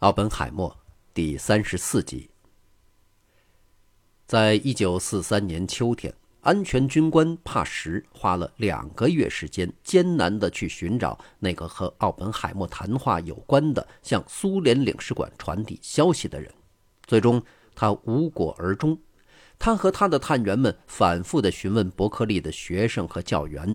奥本海默第三十四集。在一九四三年秋天，安全军官帕什花了两个月时间，艰难地去寻找那个和奥本海默谈话有关的、向苏联领事馆传递消息的人。最终，他无果而终。他和他的探员们反复地询问伯克利的学生和教员。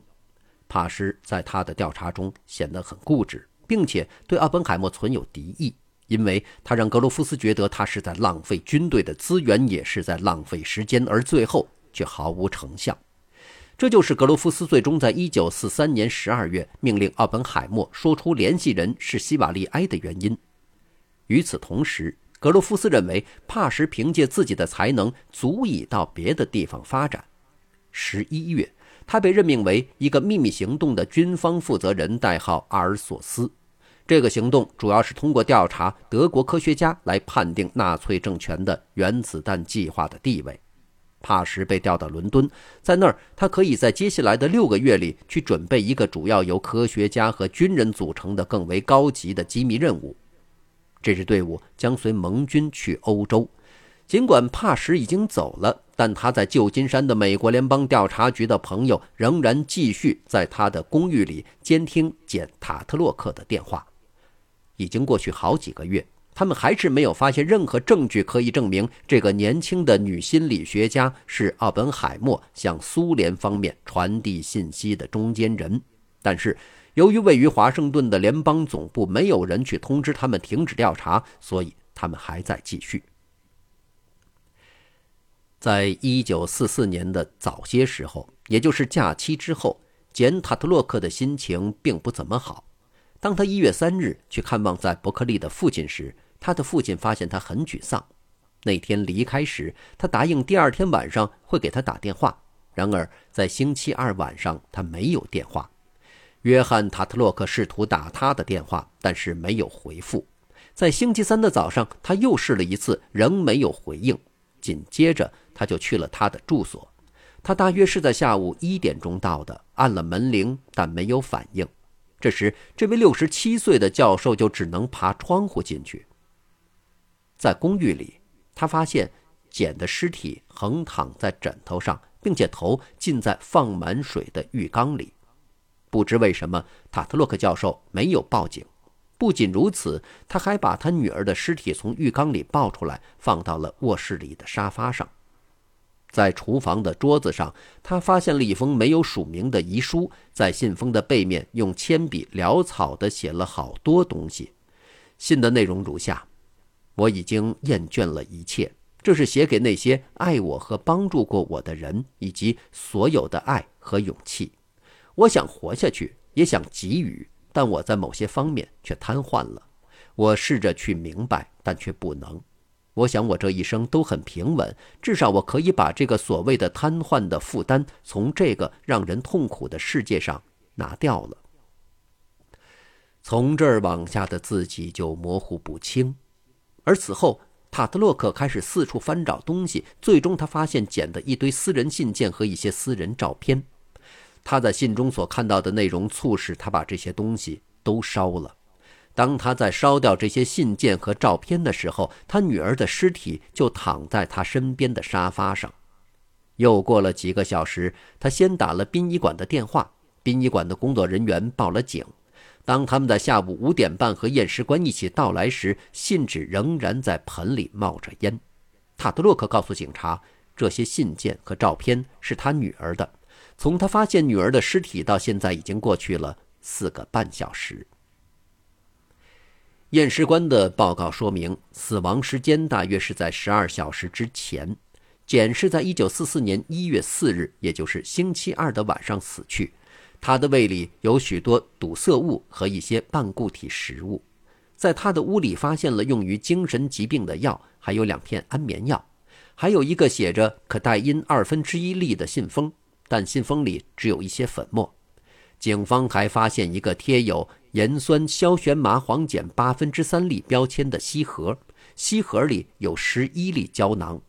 帕什在他的调查中显得很固执，并且对奥本海默存有敌意。因为他让格罗夫斯觉得他是在浪费军队的资源，也是在浪费时间，而最后却毫无成效。这就是格罗夫斯最终在1943年12月命令奥本海默说出联系人是希瓦利埃的原因。与此同时，格罗夫斯认为帕什凭借自己的才能足以到别的地方发展。11月，他被任命为一个秘密行动的军方负责人，代号阿尔索斯。这个行动主要是通过调查德国科学家来判定纳粹政权的原子弹计划的地位。帕什被调到伦敦，在那儿，他可以在接下来的六个月里去准备一个主要由科学家和军人组成的更为高级的机密任务。这支队伍将随盟军去欧洲。尽管帕什已经走了，但他在旧金山的美国联邦调查局的朋友仍然继续在他的公寓里监听简·塔特洛克的电话。已经过去好几个月，他们还是没有发现任何证据可以证明这个年轻的女心理学家是奥本海默向苏联方面传递信息的中间人。但是，由于位于华盛顿的联邦总部没有人去通知他们停止调查，所以他们还在继续。在一九四四年的早些时候，也就是假期之后，简·塔特洛克的心情并不怎么好。当他一月三日去看望在伯克利的父亲时，他的父亲发现他很沮丧。那天离开时，他答应第二天晚上会给他打电话。然而，在星期二晚上，他没有电话。约翰·塔特洛克试图打他的电话，但是没有回复。在星期三的早上，他又试了一次，仍没有回应。紧接着，他就去了他的住所。他大约是在下午一点钟到的，按了门铃，但没有反应。这时，这位六十七岁的教授就只能爬窗户进去。在公寓里，他发现简的尸体横躺在枕头上，并且头浸在放满水的浴缸里。不知为什么，塔特洛克教授没有报警。不仅如此，他还把他女儿的尸体从浴缸里抱出来，放到了卧室里的沙发上。在厨房的桌子上，他发现了一封没有署名的遗书。在信封的背面，用铅笔潦草地写了好多东西。信的内容如下：我已经厌倦了一切，这是写给那些爱我和帮助过我的人，以及所有的爱和勇气。我想活下去，也想给予，但我在某些方面却瘫痪了。我试着去明白，但却不能。我想，我这一生都很平稳，至少我可以把这个所谓的瘫痪的负担从这个让人痛苦的世界上拿掉了。从这儿往下的自己就模糊不清，而此后，塔特洛克开始四处翻找东西，最终他发现捡的一堆私人信件和一些私人照片。他在信中所看到的内容促使他把这些东西都烧了。当他在烧掉这些信件和照片的时候，他女儿的尸体就躺在他身边的沙发上。又过了几个小时，他先打了殡仪馆的电话，殡仪馆的工作人员报了警。当他们在下午五点半和验尸官一起到来时，信纸仍然在盆里冒着烟。塔德洛克告诉警察，这些信件和照片是他女儿的。从他发现女儿的尸体到现在，已经过去了四个半小时。验尸官的报告说明，死亡时间大约是在十二小时之前。简是在一九四四年一月四日，也就是星期二的晚上死去。他的胃里有许多堵塞物和一些半固体食物。在他的屋里发现了用于精神疾病的药，还有两片安眠药，还有一个写着可待因二分之一粒的信封，但信封里只有一些粉末。警方还发现一个贴有。盐酸硝醛麻黄碱八分之三粒标签的锡盒，锡盒里有十一粒胶囊。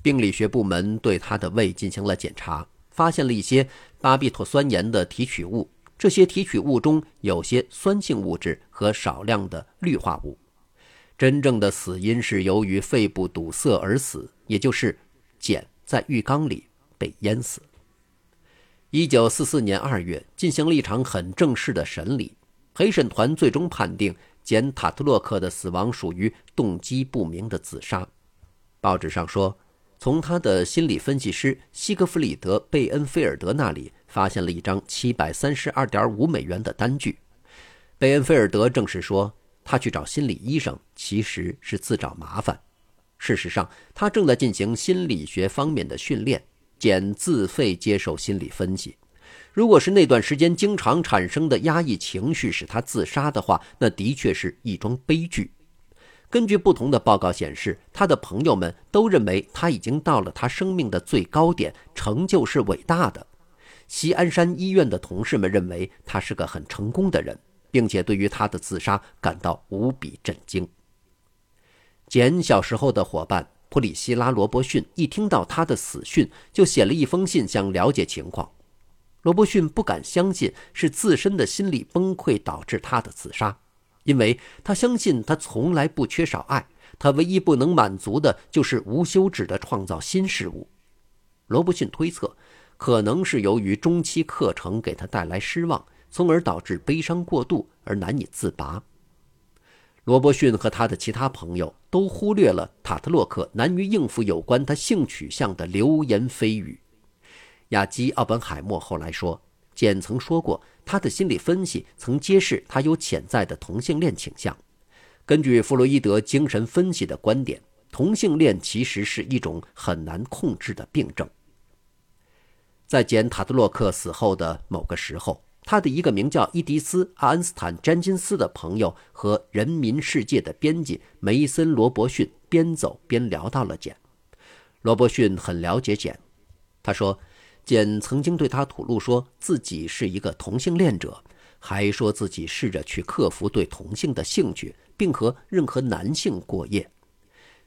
病理学部门对他的胃进行了检查，发现了一些巴比妥酸盐的提取物。这些提取物中有些酸性物质和少量的氯化物。真正的死因是由于肺部堵塞而死，也就是碱在浴缸里被淹死。一九四四年二月，进行了一场很正式的审理，陪审团最终判定简·塔特洛克的死亡属于动机不明的自杀。报纸上说，从他的心理分析师西格弗里德·贝恩菲尔德那里发现了一张七百三十二点五美元的单据。贝恩菲尔德证实说，他去找心理医生其实是自找麻烦。事实上，他正在进行心理学方面的训练。简自费接受心理分析。如果是那段时间经常产生的压抑情绪使他自杀的话，那的确是一桩悲剧。根据不同的报告显示，他的朋友们都认为他已经到了他生命的最高点，成就是伟大的。西安山医院的同事们认为他是个很成功的人，并且对于他的自杀感到无比震惊。简小时候的伙伴。普里希拉·罗伯逊一听到他的死讯，就写了一封信，想了解情况。罗伯逊不敢相信是自身的心理崩溃导致他的自杀，因为他相信他从来不缺少爱，他唯一不能满足的就是无休止的创造新事物。罗伯逊推测，可能是由于中期课程给他带来失望，从而导致悲伤过度而难以自拔。罗伯逊和他的其他朋友都忽略了塔特洛克难于应付有关他性取向的流言蜚语。亚基·奥本海默后来说，简曾说过，他的心理分析曾揭示他有潜在的同性恋倾向。根据弗洛伊德精神分析的观点，同性恋其实是一种很难控制的病症。在简·塔特洛克死后的某个时候。他的一个名叫伊迪丝·阿恩斯坦·詹金斯的朋友和《人民世界》的编辑梅森·罗伯逊边走边聊到了简。罗伯逊很了解简，他说，简曾经对他吐露说自己是一个同性恋者，还说自己试着去克服对同性的兴趣，并和任何男性过夜。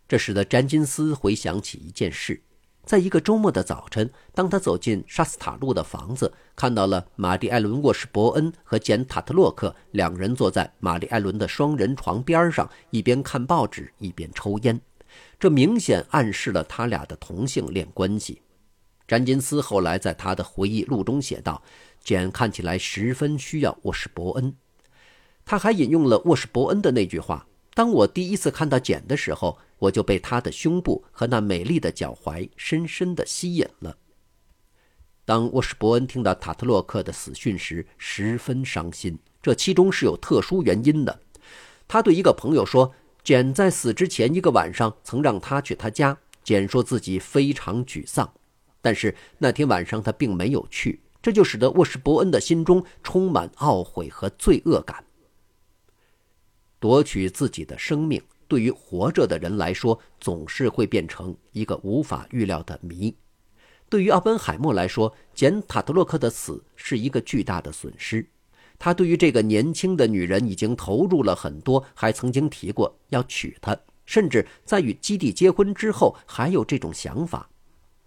这使得詹金斯回想起一件事。在一个周末的早晨，当他走进沙斯塔路的房子，看到了玛丽艾伦·沃什伯恩和简·塔特洛克两人坐在玛丽艾伦的双人床边上，一边看报纸一边抽烟。这明显暗示了他俩的同性恋关系。詹金斯后来在他的回忆录中写道：“简看起来十分需要沃什伯恩。”他还引用了沃什伯恩的那句话。当我第一次看到简的时候，我就被他的胸部和那美丽的脚踝深深的吸引了。当沃什伯恩听到塔特洛克的死讯时，十分伤心，这其中是有特殊原因的。他对一个朋友说，简在死之前一个晚上曾让他去他家。简说自己非常沮丧，但是那天晚上他并没有去，这就使得沃什伯恩的心中充满懊悔和罪恶感。夺取自己的生命，对于活着的人来说，总是会变成一个无法预料的谜。对于奥本海默来说，简·塔特洛克的死是一个巨大的损失。他对于这个年轻的女人已经投入了很多，还曾经提过要娶她，甚至在与基地结婚之后还有这种想法。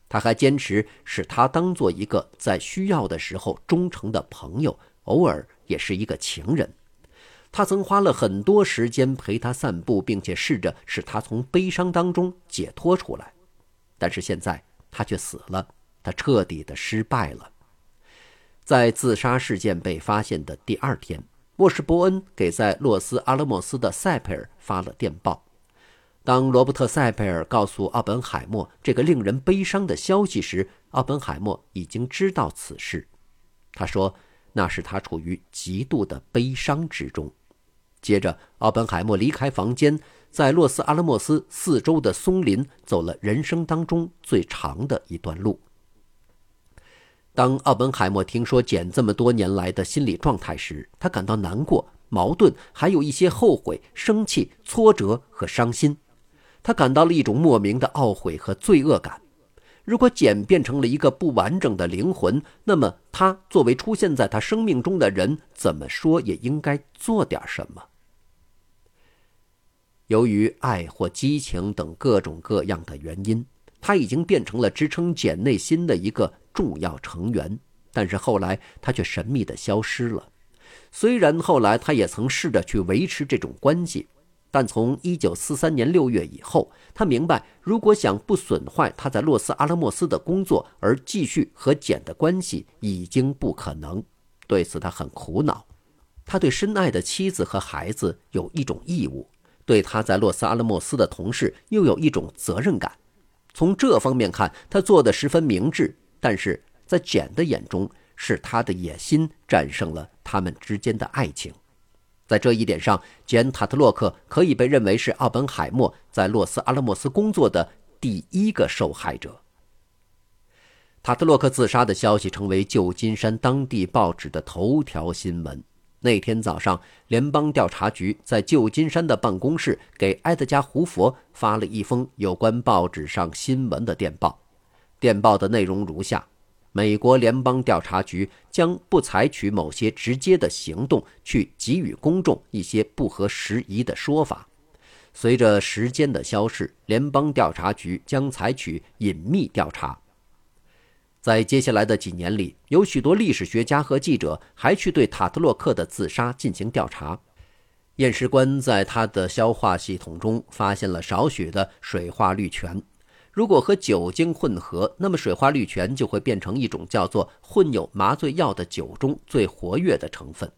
他还坚持使她当做一个在需要的时候忠诚的朋友，偶尔也是一个情人。他曾花了很多时间陪她散步，并且试着使她从悲伤当中解脱出来，但是现在他却死了，他彻底的失败了。在自杀事件被发现的第二天，沃什伯恩给在洛斯阿拉莫斯的塞佩尔发了电报。当罗伯特·塞佩尔告诉奥本海默这个令人悲伤的消息时，奥本海默已经知道此事。他说，那是他处于极度的悲伤之中。接着，奥本海默离开房间，在洛斯阿拉莫斯四周的松林走了人生当中最长的一段路。当奥本海默听说简这么多年来的心理状态时，他感到难过、矛盾，还有一些后悔、生气、挫折和伤心。他感到了一种莫名的懊悔和罪恶感。如果简变成了一个不完整的灵魂，那么他作为出现在他生命中的人，怎么说也应该做点什么。由于爱或激情等各种各样的原因，他已经变成了支撑简内心的一个重要成员。但是后来他却神秘地消失了。虽然后来他也曾试着去维持这种关系，但从1943年6月以后，他明白，如果想不损坏他在洛斯阿拉莫斯的工作而继续和简的关系，已经不可能。对此，他很苦恼。他对深爱的妻子和孩子有一种义务，对他在洛斯阿拉莫斯的同事又有一种责任感。从这方面看，他做得十分明智。但是在简的眼中，是他的野心战胜了他们之间的爱情。在这一点上，简·塔特洛克可以被认为是奥本海默在洛斯阿拉莫斯工作的第一个受害者。塔特洛克自杀的消息成为旧金山当地报纸的头条新闻。那天早上，联邦调查局在旧金山的办公室给埃德加·胡佛发了一封有关报纸上新闻的电报。电报的内容如下。美国联邦调查局将不采取某些直接的行动去给予公众一些不合时宜的说法。随着时间的消逝，联邦调查局将采取隐秘调查。在接下来的几年里，有许多历史学家和记者还去对塔特洛克的自杀进行调查。验尸官在他的消化系统中发现了少许的水化氯醛。如果和酒精混合，那么水花氯醛就会变成一种叫做混有麻醉药的酒中最活跃的成分。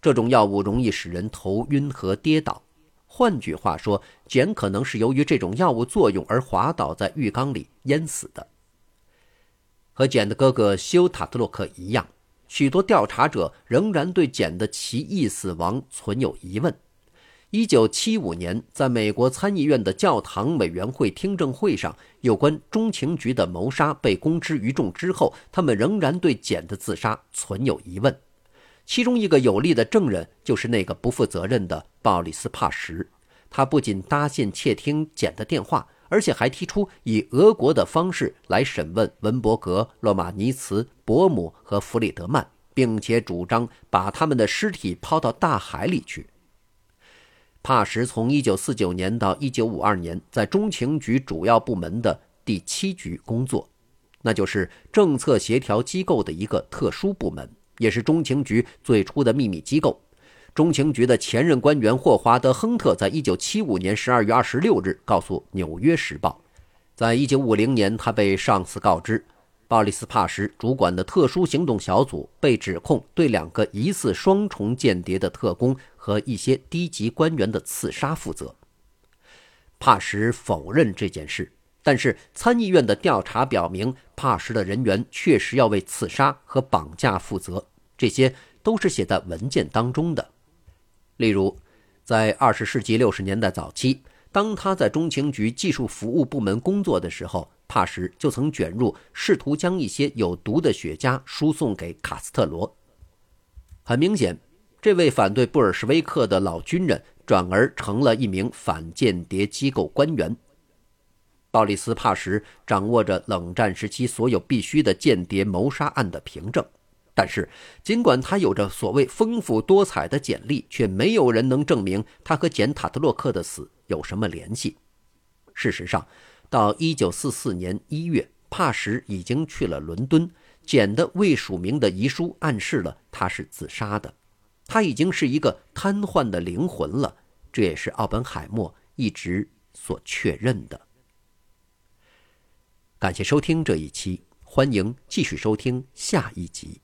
这种药物容易使人头晕和跌倒。换句话说，简可能是由于这种药物作用而滑倒在浴缸里淹死的。和简的哥哥休塔特洛克一样，许多调查者仍然对简的奇异死亡存有疑问。一九七五年，在美国参议院的教堂委员会听证会上，有关中情局的谋杀被公之于众之后，他们仍然对简的自杀存有疑问。其中一个有力的证人就是那个不负责任的鲍里斯·帕什。他不仅搭线窃听简的电话，而且还提出以俄国的方式来审问文伯格、洛马尼茨、伯姆和弗里德曼，并且主张把他们的尸体抛到大海里去。帕什从1949年到1952年，在中情局主要部门的第七局工作，那就是政策协调机构的一个特殊部门，也是中情局最初的秘密机构。中情局的前任官员霍华德·亨特在1975年12月26日告诉《纽约时报》，在1950年，他被上司告知。鲍里斯·帕什主管的特殊行动小组被指控对两个疑似双重间谍的特工和一些低级官员的刺杀负责。帕什否认这件事，但是参议院的调查表明，帕什的人员确实要为刺杀和绑架负责，这些都是写在文件当中的。例如，在二十世纪六十年代早期，当他在中情局技术服务部门工作的时候。帕什就曾卷入试图将一些有毒的雪茄输送给卡斯特罗。很明显，这位反对布尔什维克的老军人转而成了一名反间谍机构官员。鲍里斯·帕什掌握着冷战时期所有必须的间谍谋杀案的凭证，但是尽管他有着所谓丰富多彩的简历，却没有人能证明他和简·塔特洛克的死有什么联系。事实上，到一九四四年一月，帕什已经去了伦敦。简的未署名的遗书暗示了他是自杀的。他已经是一个瘫痪的灵魂了，这也是奥本海默一直所确认的。感谢收听这一期，欢迎继续收听下一集。